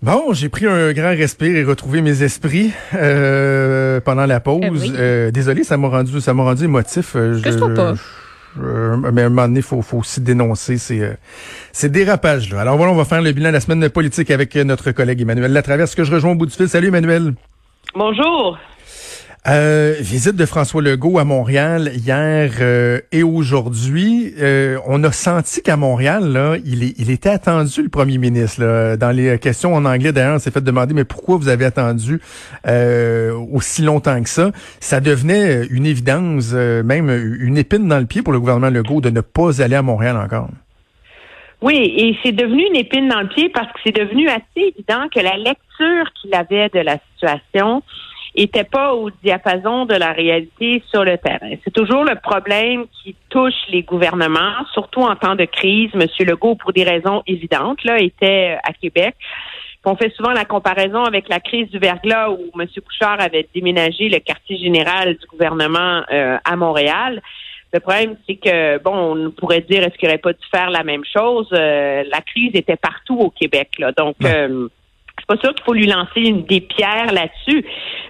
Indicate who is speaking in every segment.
Speaker 1: Bon, j'ai pris un grand respire et retrouvé mes esprits euh, pendant la pause.
Speaker 2: Eh oui.
Speaker 1: Euh, désolé, ça m'a rendu, ça m'a rendu émotif. Euh, je-
Speaker 2: Cache-toi pas.
Speaker 1: je- euh, mais à un moment donné, faut, faut aussi dénoncer ces, euh, ces dérapages-là. Alors voilà, on va faire le bilan de la semaine politique avec notre collègue Emmanuel Latraverse, que je rejoins au bout du fil. Salut Emmanuel.
Speaker 3: Bonjour.
Speaker 1: Euh, visite de François Legault à Montréal hier euh, et aujourd'hui. Euh, on a senti qu'à Montréal, là, il, est, il était attendu, le premier ministre. Là. Dans les questions en anglais, d'ailleurs, on s'est fait demander, mais pourquoi vous avez attendu euh, aussi longtemps que ça? Ça devenait une évidence, euh, même une épine dans le pied pour le gouvernement Legault de ne pas aller à Montréal encore.
Speaker 3: Oui, et c'est devenu une épine dans le pied parce que c'est devenu assez évident que la lecture qu'il avait de la situation était pas au diapason de la réalité sur le terrain. C'est toujours le problème qui touche les gouvernements, surtout en temps de crise. Monsieur Legault, pour des raisons évidentes, là, était à Québec. On fait souvent la comparaison avec la crise du verglas où M. Bouchard avait déménagé le quartier général du gouvernement euh, à Montréal. Le problème, c'est que, bon, on pourrait dire, est-ce qu'il n'aurait pas dû faire la même chose? Euh, la crise était partout au Québec, là. Donc, euh, pas sûr qu'il faut lui lancer une, des pierres là-dessus.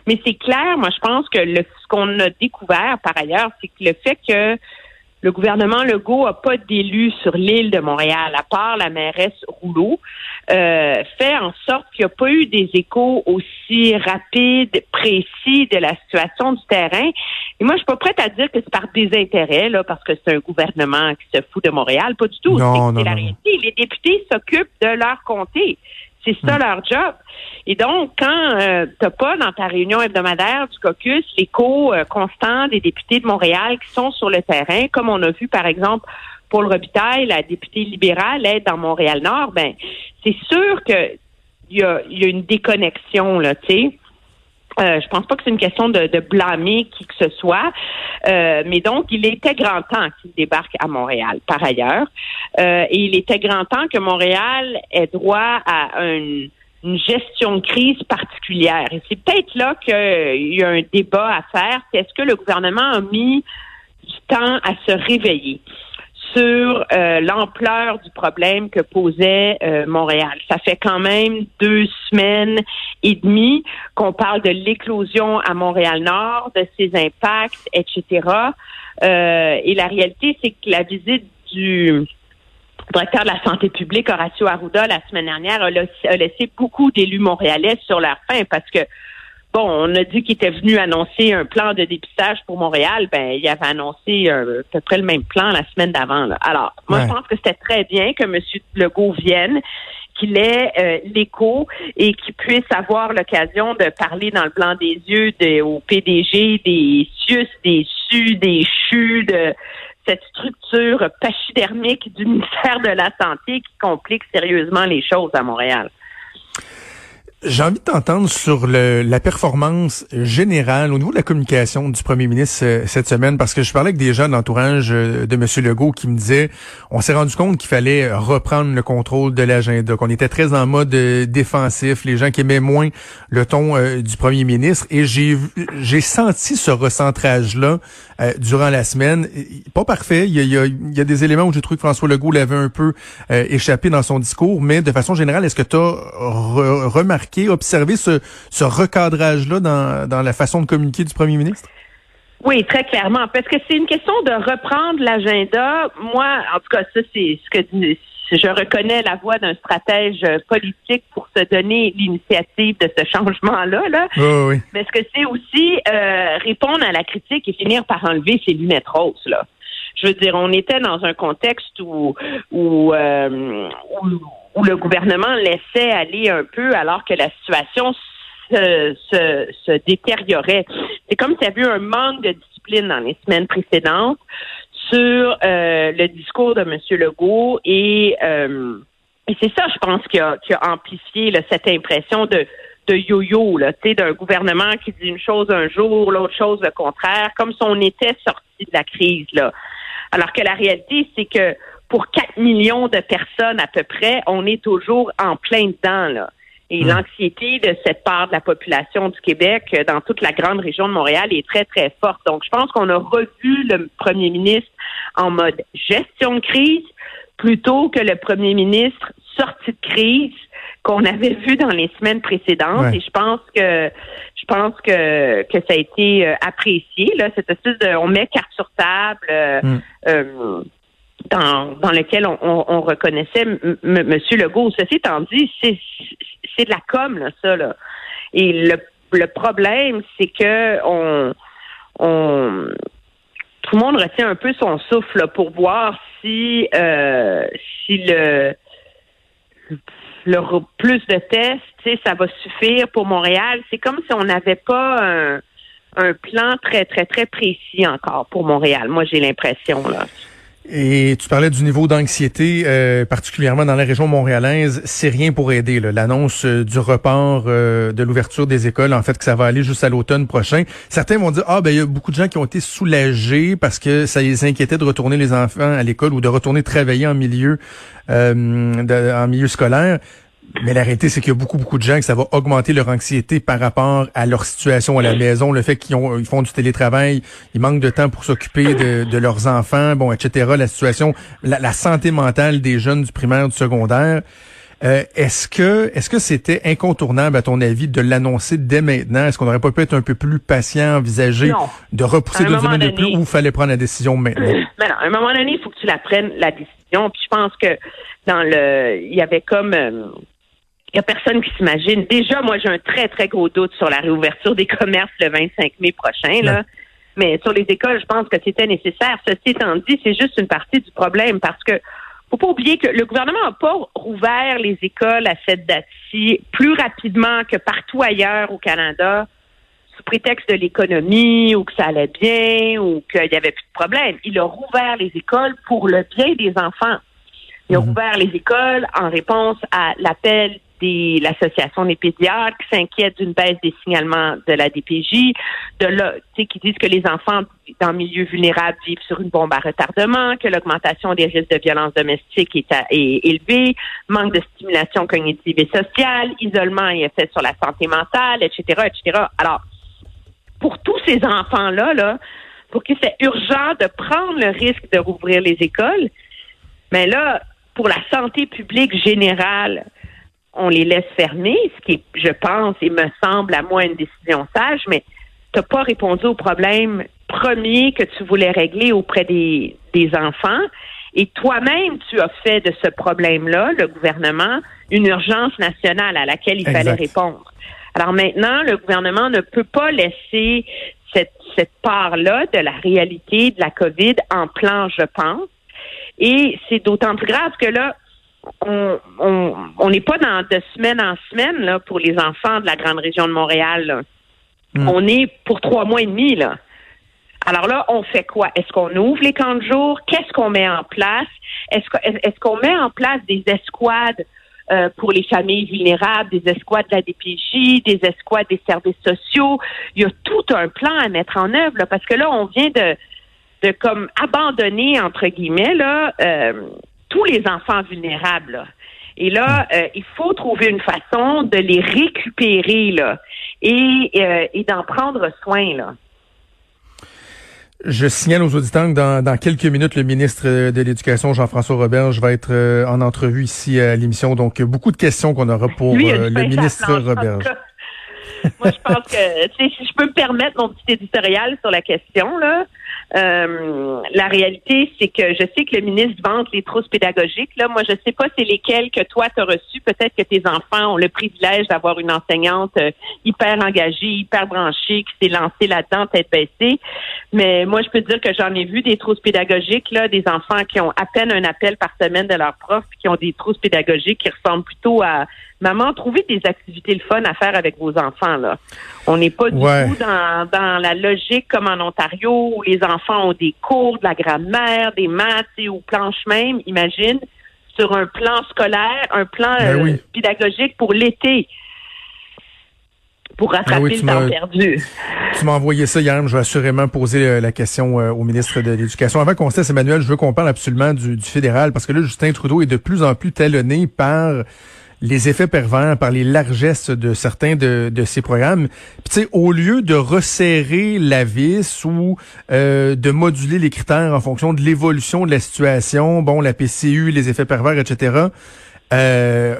Speaker 3: Mais c'est clair, moi, je pense que le, ce qu'on a découvert, par ailleurs, c'est que le fait que le gouvernement Legault a pas d'élu sur l'île de Montréal, à part la mairesse Rouleau, euh, fait en sorte qu'il n'y a pas eu des échos aussi rapides, précis de la situation du terrain. Et moi, je suis pas prête à dire que c'est par désintérêt, là, parce que c'est un gouvernement qui se fout de Montréal. Pas du tout.
Speaker 1: Non,
Speaker 3: C'est-
Speaker 1: non,
Speaker 3: c'est la réalité. Les députés s'occupent de leur comté. C'est ça leur job. Et donc, quand euh, t'as pas dans ta réunion hebdomadaire du caucus l'écho euh, constant des députés de Montréal qui sont sur le terrain, comme on a vu par exemple Paul Robitaille, la députée libérale, être dans Montréal-Nord, ben c'est sûr que il y a, y a une déconnexion là, tu sais. Euh, je pense pas que c'est une question de, de blâmer qui que ce soit, Euh, mais donc il était grand temps qu'il débarque à Montréal. Par ailleurs, Euh, et il était grand temps que Montréal ait droit à un- une gestion de crise particulière. Et c'est peut-être là qu'il y a un débat à faire. Est-ce que le gouvernement a mis du temps à se réveiller? Sur euh, l'ampleur du problème que posait euh, Montréal. Ça fait quand même deux semaines et demie qu'on parle de l'éclosion à Montréal-Nord, de ses impacts, etc. Euh, et la réalité, c'est que la visite du directeur de la santé publique, Horacio Arruda, la semaine dernière, a laissé, beaucoup d'élus montréalais sur leur faim parce que Bon, on a dit qu'il était venu annoncer un plan de dépistage pour Montréal. Ben, il avait annoncé euh, à peu près le même plan la semaine d'avant. là. Alors, moi,
Speaker 1: Ouais.
Speaker 3: je pense que c'était très bien que M. Legault vienne, qu'il ait euh, l'écho et qu'il puisse avoir l'occasion de parler dans le blanc des yeux de, au PDG des CIUS, des SU, des CHU, de cette structure pachydermique du ministère de la Santé qui complique sérieusement les choses à Montréal.
Speaker 1: J'ai envie de t'entendre sur le, la performance générale au niveau de la communication du premier ministre euh, cette semaine, parce que je parlais avec des gens de l'entourage euh, de M. Legault qui me disaient, on s'est rendu compte qu'il fallait reprendre le contrôle de l'agenda, qu'on était très en mode euh, défensif, les gens qui aimaient moins le ton euh, du premier ministre, et j'ai j'ai senti ce recentrage-là euh, durant la semaine. Pas parfait, il y a, y a- y a des éléments où j'ai trouvé que François Legault l'avait un peu euh, échappé dans son discours, mais de façon générale, est-ce que tu as remarqué, observé ce, ce recadrage-là dans, dans la façon de communiquer du premier ministre?
Speaker 3: Oui, très clairement, parce que c'est une question de reprendre l'agenda. Moi, en tout cas, ça, c'est ce que je reconnais la voix d'un stratège politique pour se donner l'initiative de ce changement-là. Là.
Speaker 1: Oui, oui.
Speaker 3: Mais ce que c'est aussi euh, répondre à la critique et finir par enlever ses lunettes roses, là. Je veux dire, on était dans un contexte où où, euh, où, où le gouvernement laissait aller un peu alors que la situation se, se, se détériorait. C'est comme s'il y avait eu un manque de discipline dans les semaines précédentes sur euh, le discours de M. Legault et euh, Et c'est ça, je pense, qui a, qui a amplifié là, cette impression de, de yo-yo, d'un gouvernement qui dit une chose un jour, l'autre chose le contraire, comme si on était sorti de la crise, là. Alors que la réalité, c'est que pour 4 millions de personnes à peu près, on est toujours en plein dedans, là. Et
Speaker 1: Mm.
Speaker 3: l'anxiété de cette part de la population du Québec euh, dans toute la grande région de Montréal est très, très forte. Donc, je pense qu'on a revu le premier ministre en mode gestion de crise plutôt que le premier ministre sorti de crise qu'on avait vu dans les semaines précédentes.
Speaker 1: Ouais.
Speaker 3: Et je pense que je pense que, que ça a été euh, apprécié, là, cette espèce de on met carte sur table. euh,
Speaker 1: Mm.
Speaker 3: euh, dans, dans lequel on, on, on reconnaissait M. Legault. Ceci étant dit, c'est c'est de la com, là, ça. Là. Et le, le problème, c'est que on, on tout le monde retient un peu son souffle pour voir si euh, si le le plus de tests, ça va suffire pour Montréal. C'est comme si on n'avait pas un, un plan très, très, très précis encore pour Montréal. Moi, j'ai l'impression, là.
Speaker 1: Et tu parlais du niveau d'anxiété, euh, particulièrement dans la région montréalaise. C'est rien pour aider. L'annonce euh, du report euh, de l'ouverture des écoles, en fait, que ça va aller juste à l'automne prochain. Certains vont dire, ah ben il y a beaucoup de gens qui ont été soulagés parce que ça les inquiétait de retourner les enfants à l'école ou de retourner travailler en milieu, euh, en milieu scolaire. Mais la réalité, c'est qu'il y a beaucoup, beaucoup de gens que ça va augmenter leur anxiété par rapport à leur situation à la maison, le fait qu'ils ont, ils font du télétravail, ils manquent de temps pour s'occuper de, de leurs enfants, bon, etc. La situation, la, la santé mentale des jeunes du primaire, du secondaire. Euh, est-ce que, est-ce que c'était incontournable, à ton avis, de l'annoncer dès maintenant? Est-ce qu'on n'aurait pas pu être un peu plus patient, envisager
Speaker 3: Non.
Speaker 1: de repousser deux semaines de plus ou fallait prendre la décision maintenant?
Speaker 3: Mais non, à un moment donné, il faut que tu la prennes, la décision. Puis je pense que dans le. Il y avait comme. euh, il y a personne qui s'imagine. Déjà, moi, j'ai un très, très gros doute sur la réouverture des commerces le 25 mai prochain, là.
Speaker 1: Ouais.
Speaker 3: Mais sur les écoles, je pense que c'était nécessaire. Ceci étant dit, c'est juste une partie du problème parce que faut pas oublier que le gouvernement n'a pas rouvert les écoles à cette date-ci plus rapidement que partout ailleurs au Canada sous prétexte de l'économie ou que ça allait bien ou qu'il n'y avait plus de problème. Il a rouvert les écoles pour le bien des enfants. Il a
Speaker 1: Mhm.
Speaker 3: rouvert les écoles en réponse à l'appel de l'Association des pédiatres qui s'inquiètent d'une baisse des signalements de la DPJ, de là, qui disent que les enfants dans milieux vulnérables vivent sur une bombe à retardement, que l'augmentation des risques de violence domestique est élevée, manque de stimulation cognitive et sociale, isolement et effet sur la santé mentale, etc., etc. Alors, pour tous ces enfants-là, là, pour qui c'est urgent de prendre le risque de rouvrir les écoles, mais là, pour la santé publique générale, on les laisse fermer, ce qui est, je pense, et me semble à moi une décision sage, mais tu n'as pas répondu au problème premier que tu voulais régler auprès des, des enfants. Et toi-même, tu as fait de ce problème-là, le gouvernement, une urgence nationale à laquelle il
Speaker 1: Exact.
Speaker 3: fallait répondre. Alors maintenant, le gouvernement ne peut pas laisser cette, cette part-là de la réalité de la COVID en plan, je pense. Et c'est d'autant plus grave que là, on on on n'est pas dans de semaine en semaine là pour les enfants de la grande région de Montréal. là.
Speaker 1: Mm.
Speaker 3: On est pour trois mois et demi là. Alors là, on fait quoi? Est-ce qu'on ouvre les camps de jour? Qu'est-ce qu'on met en place? Est-ce qu'on met en place des escouades euh, pour les familles vulnérables, des escouades de la DPJ, des escouades des services sociaux? Il y a tout un plan à mettre en œuvre là, parce que là, on vient de de comme abandonner entre guillemets là euh, tous les enfants vulnérables. là. Et là, euh, il faut trouver une façon de les récupérer là et, euh, et d'en prendre soin là.
Speaker 1: Je signale aux auditeurs que dans, dans quelques minutes, le ministre de l'Éducation, Jean-François Roberge, va être euh, en entrevue ici à l'émission. Donc, beaucoup de questions qu'on aura pour
Speaker 3: Lui,
Speaker 1: euh, le ministre Roberge.
Speaker 3: Moi, je pense que tu sais, si je peux me permettre mon petit éditorial sur la question là. Euh, la réalité, c'est que je sais que le ministre vante les trousses pédagogiques. Là, moi, je sais pas c'est lesquelles que toi tu as reçues. Peut-être que tes enfants ont le privilège d'avoir une enseignante euh, hyper engagée, hyper branchée, qui s'est lancée là-dedans tête baissée. Mais moi, je peux dire que j'en ai vu des trousses pédagogiques là, des enfants qui ont à peine un appel par semaine de leur prof, qui ont des trousses pédagogiques qui ressemblent plutôt à Maman, trouvez des activités le fun à faire avec vos enfants. Là. On n'est pas du tout dans, dans la logique comme en Ontario où les enfants ont des cours, de la grammaire, des maths et ou planches même. Imagine, sur un plan scolaire, un plan
Speaker 1: Ben
Speaker 3: euh,
Speaker 1: oui.
Speaker 3: pédagogique pour l'été, pour rattraper
Speaker 1: Ben oui,
Speaker 3: le temps perdu.
Speaker 1: Tu m'as envoyé ça hier, je vais assurément poser euh, la question euh, au ministre de l'Éducation. Avant qu'on se laisse, Emmanuel, je veux qu'on parle absolument du, du fédéral, parce que là, Justin Trudeau est de plus en plus talonné par les effets pervers, par les largesses de certains de, de ses programmes. Puis au lieu de resserrer la vis ou euh, de moduler les critères en fonction de l'évolution de la situation, bon, la PCU, les effets pervers, etc., euh,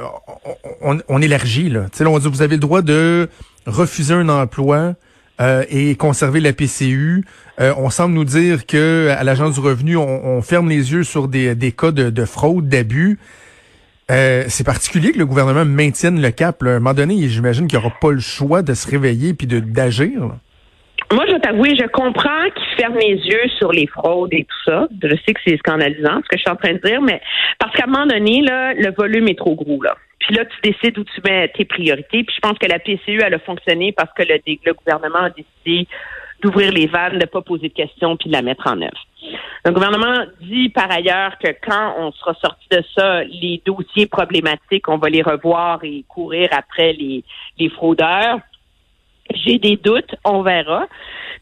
Speaker 1: on, on, élargit, là. Tu sais, là, on dit, vous avez le droit de refuser un emploi euh, et conserver la PCU. Euh, on semble nous dire que à l'agence du revenu, on, on ferme les yeux sur des, des cas de, de fraude, d'abus. Euh, c'est particulier que le gouvernement maintienne le cap. Là. À un moment donné, j'imagine qu'il n'y aura pas le choix de se réveiller puis de d'agir.
Speaker 3: Moi, je vais t'avouer, je comprends qu'ils ferment les yeux sur les fraudes et tout ça. Je sais que c'est scandalisant, ce que je suis en train de dire, mais parce qu'à un moment donné, là, le volume est trop gros, là. Puis là, tu décides où tu mets tes priorités. Puis je pense que la PCU, elle a fonctionné parce que le gouvernement a décidé d'ouvrir les vannes, de ne pas poser de questions, puis de la mettre en œuvre. Le gouvernement dit par ailleurs que quand on sera sorti de ça, les dossiers problématiques, on va les revoir et courir après les, les fraudeurs. J'ai des doutes, on verra.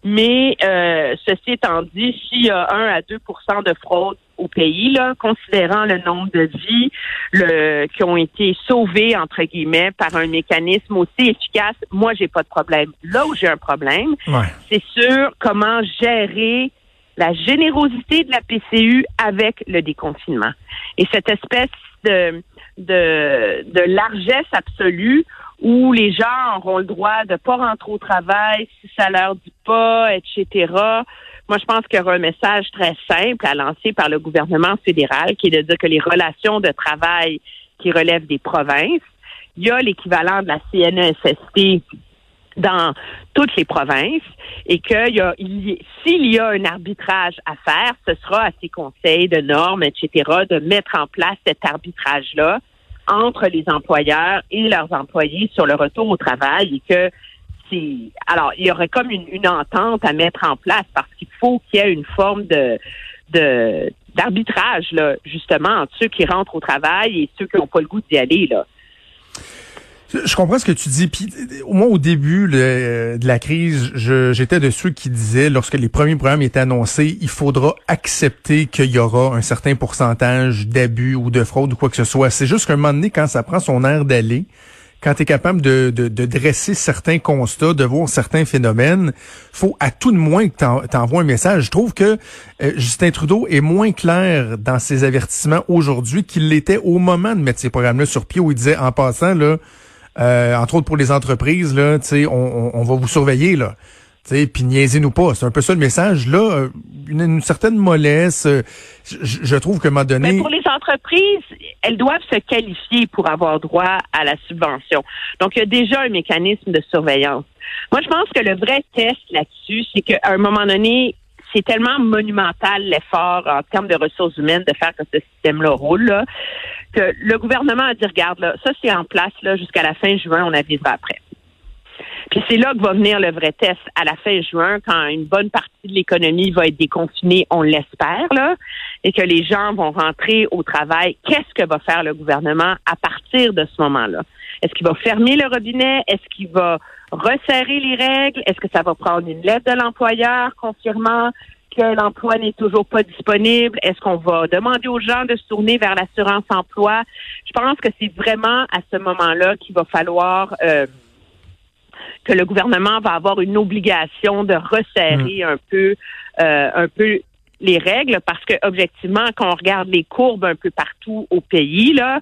Speaker 3: Mais euh, ceci étant dit, s'il y a 1 à 2% de fraude au pays, là, considérant le nombre de vies le, qui ont été sauvées, entre guillemets, par un mécanisme aussi efficace, moi, j'ai pas de problème. Là où j'ai un problème,
Speaker 1: Ouais.
Speaker 3: c'est sur comment gérer la générosité de la PCU avec le déconfinement. Et cette espèce de, largesse absolue où les gens auront le droit de pas rentrer au travail si ça leur dit pas, etc. Moi, je pense qu'il y aura un message très simple à lancer par le gouvernement fédéral qui est de dire que les relations de travail qui relèvent des provinces, il y a l'équivalent de la CNESST dans toutes les provinces et que y a, s'il y a un arbitrage à faire, ce sera à ces conseils de normes, etc., de mettre en place cet arbitrage-là entre les employeurs et leurs employés sur le retour au travail et que c'est alors il y aurait comme une, une entente à mettre en place parce qu'il faut qu'il y ait une forme de de d'arbitrage là justement entre ceux qui rentrent au travail et ceux qui n'ont pas le goût d'y aller là.
Speaker 1: Je comprends ce que tu dis. Puis, euh, moi, au début le- de la crise, j'étais de ceux qui disaient, lorsque les premiers programmes étaient annoncés, il faudra accepter qu'il y aura un certain pourcentage d'abus ou de fraude ou quoi que ce soit. C'est juste qu'à un moment donné, quand ça prend son air d'aller, quand tu es capable de, dresser certains constats, de voir certains phénomènes, faut à tout de moins que t'en- t'envoies un message. Je trouve que euh, Justin Trudeau est moins clair dans ses avertissements aujourd'hui qu'il l'était au moment de mettre ces programmes-là sur pied, où il disait, en passant, là, euh, entre autres pour les entreprises, là, on, on, on va vous surveiller, là. Puis niaisez-nous pas. C'est un peu ça le message. Là, euh, une, certaine mollesse. euh, je, je trouve qu'à un moment donné...
Speaker 3: Mais pour les entreprises, elles doivent se qualifier pour avoir droit à la subvention. Donc, il y a déjà un mécanisme de surveillance. Moi, je pense que le vrai test là-dessus, c'est qu'à un moment donné, c'est tellement monumental l'effort en termes de ressources humaines de faire que ce système-là roule, là, que le gouvernement a dit, regarde, là, ça c'est en place là, jusqu'à la fin juin, on avisera après. Puis c'est là que va venir le vrai test à la fin juin, quand une bonne partie de l'économie va être déconfinée, on l'espère, là, et que les gens vont rentrer au travail. Qu'est-ce que va faire le gouvernement à partir de ce moment-là? Est-ce qu'il va fermer le robinet? Est-ce qu'il va resserrer les règles? Est-ce que ça va prendre une lettre de l'employeur confirmant que l'emploi n'est toujours pas disponible? Est-ce qu'on va demander aux gens de se tourner vers l'assurance emploi? Je pense que c'est vraiment à ce moment-là qu'il va falloir euh, que le gouvernement va avoir une obligation de resserrer un peu euh, un peu les règles parce que objectivement quand on regarde les courbes un peu partout au pays là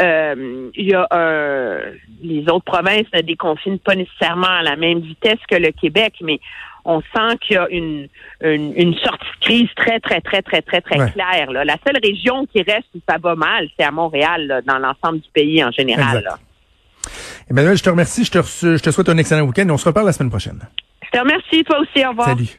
Speaker 3: euh, il y a un, les autres provinces ne déconfinent pas nécessairement à la même vitesse que le Québec mais on sent qu'il y a une, une, une sortie de crise très, très, très, très, très, très
Speaker 1: Ouais.
Speaker 3: claire. Là. La seule région qui reste où ça va mal, c'est à Montréal, là, dans l'ensemble du pays en général. Là.
Speaker 1: Emmanuel, je te remercie. Je te, je te souhaite un excellent week-end et on se reparle la semaine prochaine.
Speaker 3: Je te remercie, toi aussi. Au revoir.
Speaker 1: Salut.